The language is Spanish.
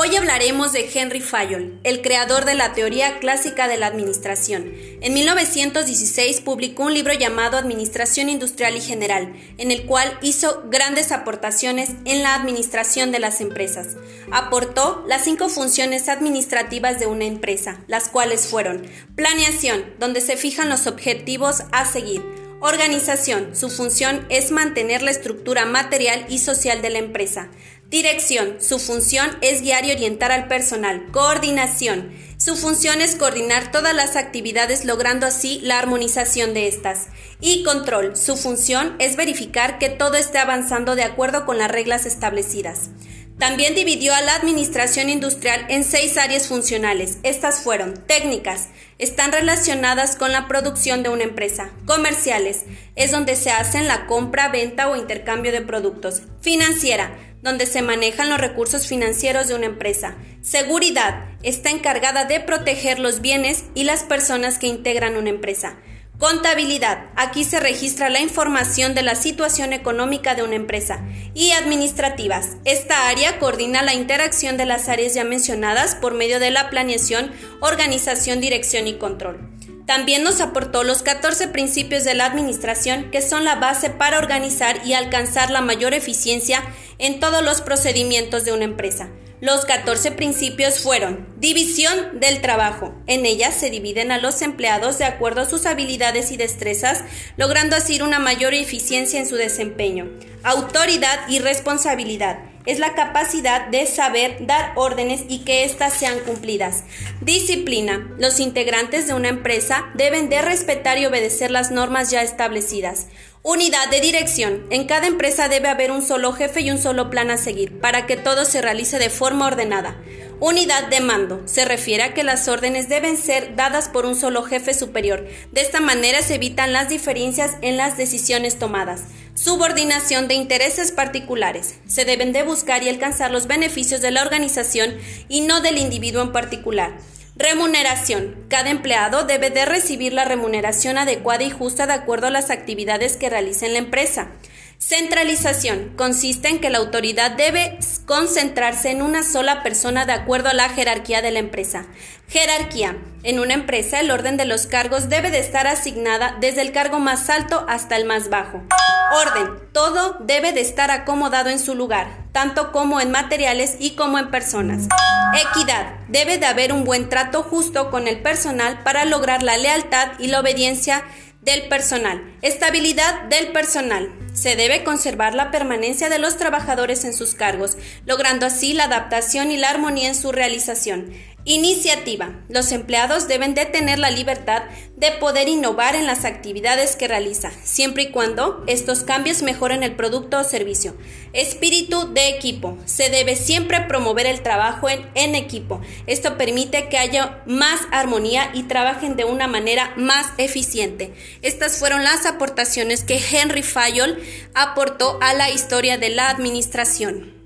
Hoy hablaremos de Henry Fayol, el creador de la teoría clásica de la administración. En 1916 publicó un libro llamado Administración Industrial y General, en el cual hizo grandes aportaciones en la administración de las empresas. Aportó las cinco funciones administrativas de una empresa, las cuales fueron planeación, donde se fijan los objetivos a seguir, Organización. Su función es mantener la estructura material y social de la empresa. Dirección. Su función es guiar y orientar al personal. Coordinación. Su función es coordinar todas las actividades logrando así la armonización de estas. Y control. Su función es verificar que todo esté avanzando de acuerdo con las reglas establecidas. También dividió a la administración industrial en seis áreas funcionales. Estas fueron técnicas, están relacionadas con la producción de una empresa. Comerciales, es donde se hacen la compra, venta o intercambio de productos. Financiera, donde se manejan los recursos financieros de una empresa. Seguridad, está encargada de proteger los bienes y las personas que integran una empresa. Contabilidad. Aquí se registra la información de la situación económica de una empresa. Y administrativas. Esta área coordina la interacción de las áreas ya mencionadas por medio de la planeación, organización, dirección y control. También nos aportó los 14 principios de la administración que son la base para organizar y alcanzar la mayor eficiencia en todos los procedimientos de una empresa. Los 14 principios fueron división del trabajo. En ella se dividen a los empleados de acuerdo a sus habilidades y destrezas, logrando así una mayor eficiencia en su desempeño. Autoridad y responsabilidad es la capacidad de saber dar órdenes y que éstas sean cumplidas. Disciplina. Los integrantes de una empresa deben de respetar y obedecer las normas ya establecidas. Unidad de dirección. En cada empresa debe haber un solo jefe y un solo plan a seguir para que todo se realice de forma ordenada. Unidad de mando. Se refiere a que las órdenes deben ser dadas por un solo jefe superior. De esta manera se evitan las diferencias en las decisiones tomadas. Subordinación de intereses particulares. Se deben de buscar y alcanzar los beneficios de la organización y no del individuo en particular. Remuneración. Cada empleado debe de recibir la remuneración adecuada y justa de acuerdo a las actividades que realice en la empresa. Centralización consiste en que la autoridad debe concentrarse en una sola persona de acuerdo a la jerarquía de la empresa. Jerarquía. En una empresa el orden de los cargos debe de estar asignada desde el cargo más alto hasta el más bajo. Orden. Todo debe de estar acomodado en su lugar, tanto como en materiales y como en personas. Equidad. Debe de haber un buen trato justo con el personal para lograr la lealtad y la obediencia del personal. Estabilidad del personal. Se debe conservar la permanencia de los trabajadores en sus cargos, logrando así la adaptación y la armonía en su realización. Iniciativa. Los empleados deben de tener la libertad de poder innovar en las actividades que realiza, siempre y cuando estos cambios mejoren el producto o servicio. Espíritu de equipo. Se debe siempre promover el trabajo en equipo. Esto permite que haya más armonía y trabajen de una manera más eficiente. Estas fueron las aportaciones que Henry Fayol aportó a la historia de la administración.